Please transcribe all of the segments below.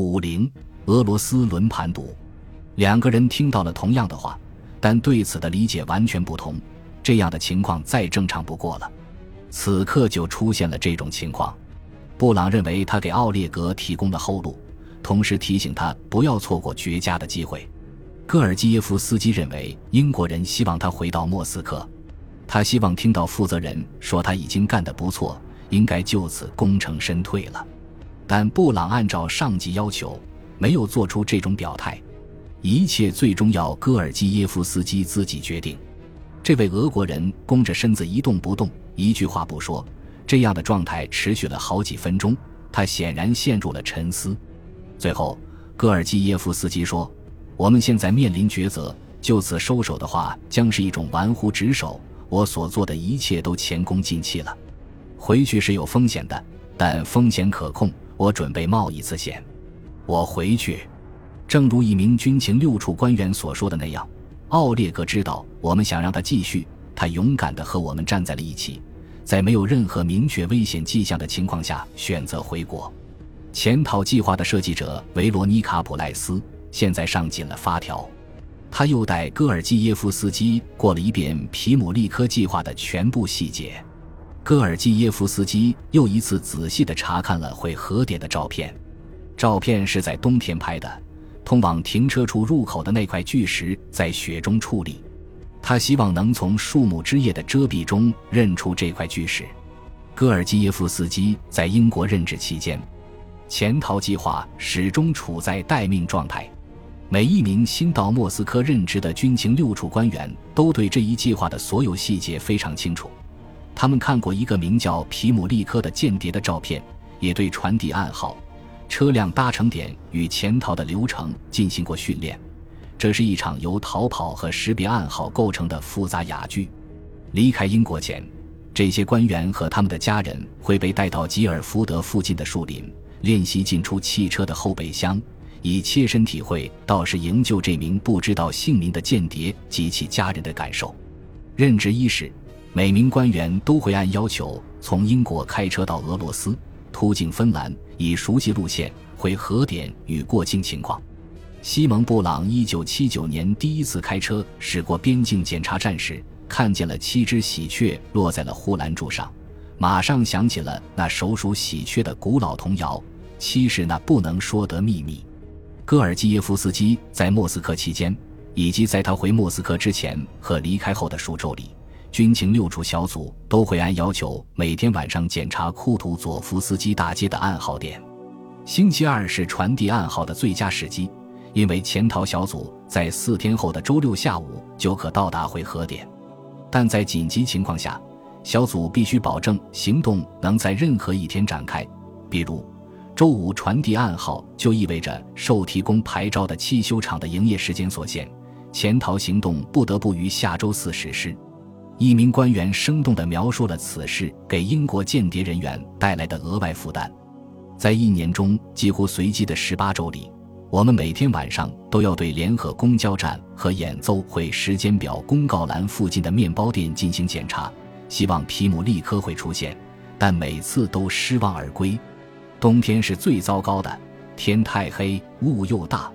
五零，俄罗斯轮盘赌。两个人听到了同样的话，但对此的理解完全不同。这样的情况再正常不过了。此刻就出现了这种情况。布朗认为他给奥列格提供了后路，同时提醒他不要错过绝佳的机会。戈尔基耶夫斯基认为英国人希望他回到莫斯科，他希望听到负责人说他已经干得不错，应该就此功成身退了。但布朗按照上级要求，没有做出这种表态。一切最终要戈尔基耶夫斯基自己决定。这位俄国人弓着身子一动不动，一句话不说。这样的状态持续了好几分钟，他显然陷入了沉思。最后，戈尔基耶夫斯基说：“我们现在面临抉择，就此收手的话，将是一种玩忽职守。我所做的一切都前功尽弃了。回去是有风险的，但风险可控。”我准备冒一次险，我回去。正如一名军情六处官员所说的那样，奥列格知道我们想让他继续，他勇敢地和我们站在了一起，在没有任何明确危险迹象的情况下选择回国。潜逃计划的设计者维罗妮卡·普赖斯现在上紧了发条，他又带戈尔基耶夫斯基过了一遍皮姆利科计划的全部细节。戈尔基耶夫斯基又一次仔细地查看了会核点的照片，照片是在冬天拍的，通往停车处入口的那块巨石在雪中矗立，他希望能从树木枝叶的遮蔽中认出这块巨石。戈尔基耶夫斯基在英国任职期间，潜逃计划始终处在待命状态，每一名新到莫斯科任职的军情六处官员都对这一计划的所有细节非常清楚。他们看过一个名叫皮姆利科的间谍的照片，也对传递暗号、车辆搭乘点与潜逃的流程进行过训练。这是一场由逃跑和识别暗号构成的复杂哑剧。离开英国前，这些官员和他们的家人会被带到吉尔福德附近的树林，练习进出汽车的后备箱，以切身体会到是营救这名不知道姓名的间谍及其家人的感受。任职伊始。每名官员都会按要求从英国开车到俄罗斯，途经芬兰，以熟悉路线、会核点与过境情况。西蒙·布朗1979年第一次开车驶过边境检查站时，看见了七只喜鹊落在了护栏柱上，马上想起了那首属喜鹊的古老童谣：“七是那不能说的秘密。”戈尔基耶夫斯基在莫斯科期间，以及在他回莫斯科之前和离开后的数周里。军情六处小组都会按要求每天晚上检查库图佐夫斯基大街的暗号点。星期二是传递暗号的最佳时机，因为潜逃小组在四天后的周六下午就可到达回合点。但在紧急情况下，小组必须保证行动能在任何一天展开。比如，周五传递暗号就意味着受提供牌照的汽修厂的营业时间所限，潜逃行动不得不于下周四实施。一名官员生动地描述了此事给英国间谍人员带来的额外负担。在一年中几乎随机的十八周里，我们每天晚上都要对联合公交站和演奏会时间表公告栏附近的面包店进行检查，希望皮姆立刻会出现，但每次都失望而归。冬天是最糟糕的，天太黑，雾又大，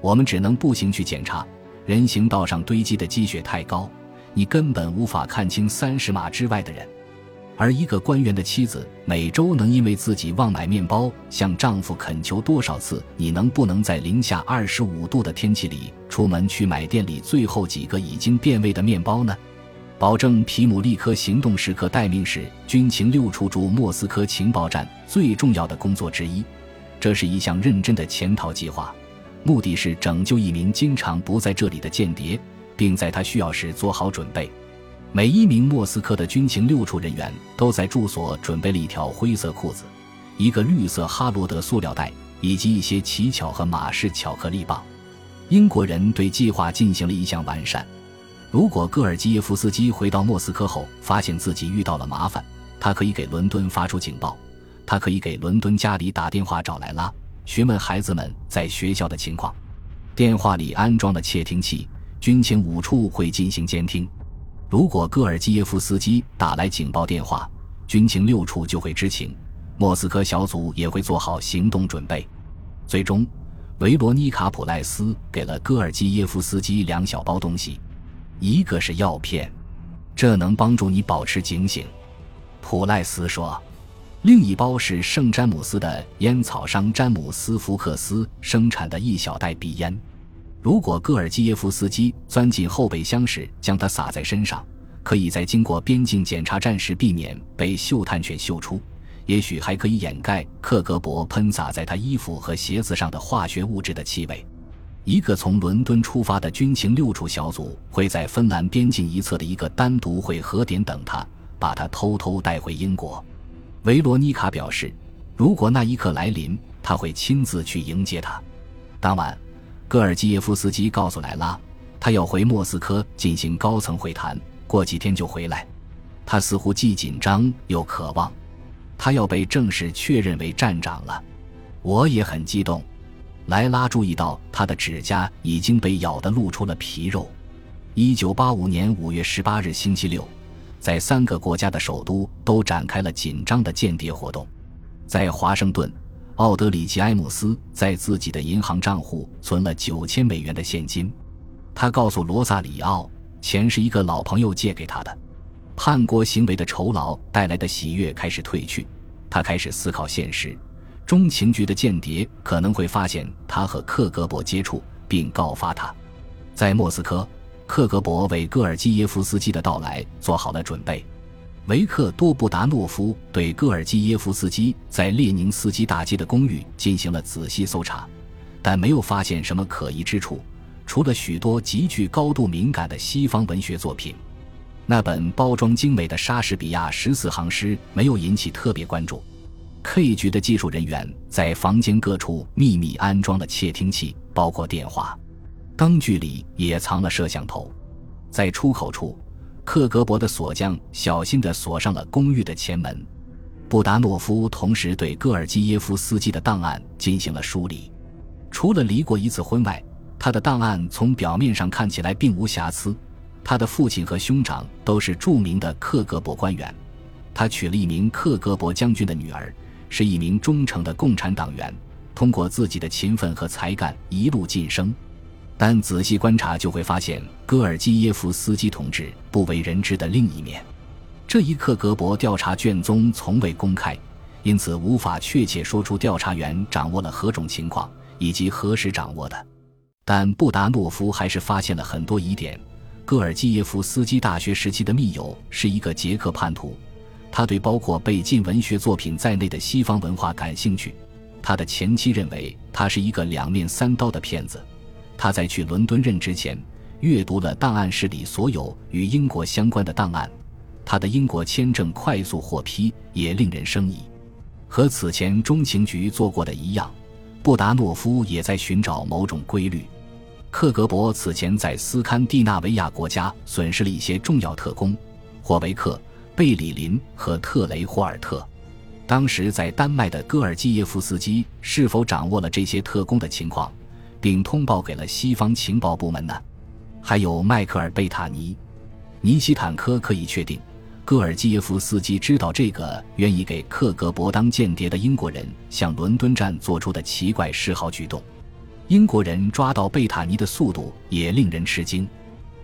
我们只能步行去检查。人行道上堆积的积雪太高。你根本无法看清三十码之外的人，而一个官员的妻子每周能因为自己忘买面包，向丈夫恳求多少次：“你能不能在零下二十五度的天气里出门去买店里最后几个已经变味的面包呢？”保证皮姆立科行动时刻待命是军情六处驻莫斯科情报站最重要的工作之一。这是一项认真的潜逃计划，目的是拯救一名经常不在这里的间谍。并在他需要时做好准备。每一名莫斯科的军情六处人员都在住所准备了一条灰色裤子、一个绿色哈罗德塑料袋以及一些奇巧和马氏巧克力棒。英国人对计划进行了一项完善。如果戈尔基耶夫斯基回到莫斯科后发现自己遇到了麻烦，他可以给伦敦发出警报。他可以给伦敦家里打电话找莱拉，询问孩子们在学校的情况。电话里安装了窃听器。军情五处会进行监听，如果戈尔基耶夫斯基打来警报电话，军情六处就会知情。莫斯科小组也会做好行动准备。最终，维罗妮卡·普赖斯给了戈尔基耶夫斯基两小包东西，一个是药片，这能帮助你保持警醒。普赖斯说。另一包是圣詹姆斯的烟草商詹姆斯·福克斯生产的一小袋鼻烟。如果戈尔基耶夫斯基钻进后备箱时将它撒在身上，可以在经过边境检查站时避免被嗅探犬嗅出。也许还可以掩盖克格勃喷洒在他衣服和鞋子上的化学物质的气味。一个从伦敦出发的军情六处小组会在芬兰边境一侧的一个单独会合点等他，把他偷偷带回英国。维罗妮卡表示，如果那一刻来临，他会亲自去迎接他。当晚，戈尔基耶夫斯基告诉莱拉，他要回莫斯科进行高层会谈，过几天就回来。他似乎既紧张又渴望，他要被正式确认为站长了。我也很激动。莱拉注意到他的指甲已经被咬得露出了皮肉。一九八五年五月十八日，星期六。在三个国家的首都都展开了紧张的间谍活动。在华盛顿，奥德里奇·埃姆斯在自己的银行账户存了九千美元的现金。他告诉罗萨里奥，钱是一个老朋友借给他的。叛国行为的酬劳带来的喜悦开始褪去，他开始思考现实：中情局的间谍可能会发现他和克格勃接触，并告发他。在莫斯科。克格勃为戈尔基耶夫斯基的到来做好了准备。维克多·布达诺夫对戈尔基耶夫斯基在列宁斯基大街的公寓进行了仔细搜查，但没有发现什么可疑之处，除了许多极具高度敏感的西方文学作品。那本包装精美的莎士比亚十四行诗没有引起特别关注。K 局的技术人员在房间各处秘密安装了窃听器，包括电话。灯具里也藏了摄像头，在出口处，克格勃的锁匠小心地锁上了公寓的前门。布达诺夫同时对戈尔基耶夫斯基的档案进行了梳理，除了离过一次婚外，他的档案从表面上看起来并无瑕疵。他的父亲和兄长都是著名的克格勃官员，他娶了一名克格勃将军的女儿，是一名忠诚的共产党员，通过自己的勤奋和才干一路晋升。但仔细观察就会发现，戈尔基耶夫斯基同志不为人知的另一面。这一刻格勃调查卷宗从未公开，因此无法确切说出调查员掌握了何种情况以及何时掌握的。但布达诺夫还是发现了很多疑点。戈尔基耶夫斯基大学时期的密友是一个捷克叛徒，他对包括被禁文学作品在内的西方文化感兴趣。他的前妻认为他是一个两面三刀的骗子。他在去伦敦任职前，阅读了档案室里所有与英国相关的档案。他的英国签证快速获批，也令人生疑。和此前中情局做过的一样，布达诺夫也在寻找某种规律。克格勃此前在斯堪的纳维亚国家损失了一些重要特工，霍维克、贝里林和特雷霍尔特。当时在丹麦的戈尔基耶夫斯基是否掌握了这些特工的情况？并通报给了西方情报部门呢？还有迈克尔·贝塔尼、尼西坦科可以确定，戈尔基耶夫斯基知道这个愿意给克格勃当间谍的英国人向伦敦站做出的奇怪示好举动。英国人抓到贝塔尼的速度也令人吃惊。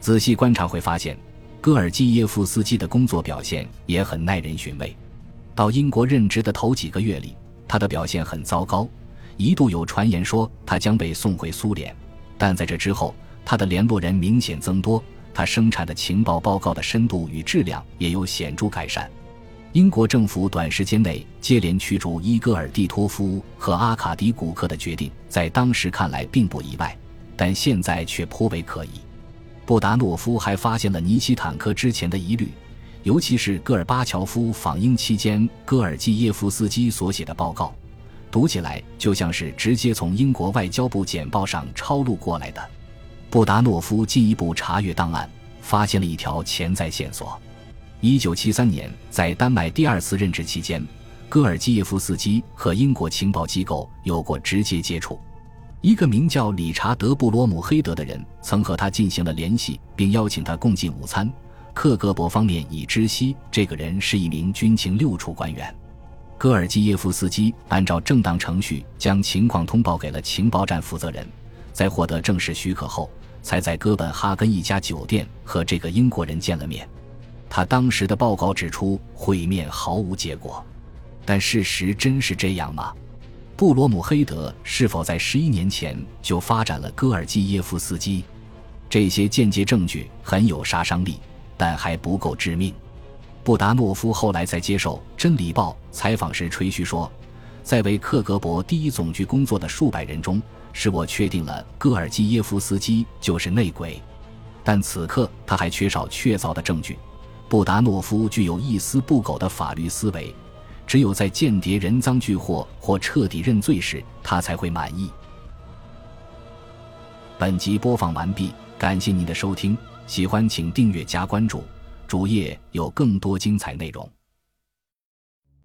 仔细观察会发现，戈尔基耶夫斯基的工作表现也很耐人寻味。到英国任职的头几个月里，他的表现很糟糕。一度有传言说他将被送回苏联，但在这之后，他的联络人明显增多，他生产的情报报告的深度与质量也有显著改善。英国政府短时间内接连驱逐伊戈尔·蒂托夫和阿卡迪·古克的决定，在当时看来并不意外，但现在却颇为可疑。布达诺夫还发现了尼奇坦克之前的疑虑，尤其是戈尔巴乔夫访英期间戈尔基耶夫斯基所写的报告。读起来就像是直接从英国外交部简报上抄录过来的。布达诺夫进一步查阅档案，发现了一条潜在线索。一九七三年，在丹麦第二次任职期间，戈尔基耶夫斯基和英国情报机构有过直接接触。一个名叫理查德·布罗姆黑德的人曾和他进行了联系，并邀请他共进午餐。克格勃方面已知悉这个人是一名军情六处官员。戈尔基耶夫斯基按照正当程序将情况通报给了情报站负责人，在获得正式许可后，才在哥本哈根一家酒店和这个英国人见了面。他当时的报告指出，会面毫无结果。但事实真是这样吗？布罗姆黑德是否在十一年前就发展了戈尔基耶夫斯基？这些间接证据很有杀伤力，但还不够致命。布达诺夫后来在接受《真理报》采访时吹嘘说，在为克格勃第一总局工作的数百人中，是我确定了戈尔基耶夫斯基就是内鬼。但此刻他还缺少确凿的证据。布达诺夫具有一丝不苟的法律思维，只有在间谍人赃俱获或彻底认罪时，他才会满意。本集播放完毕，感谢您的收听，喜欢请订阅加关注。主页有更多精彩内容。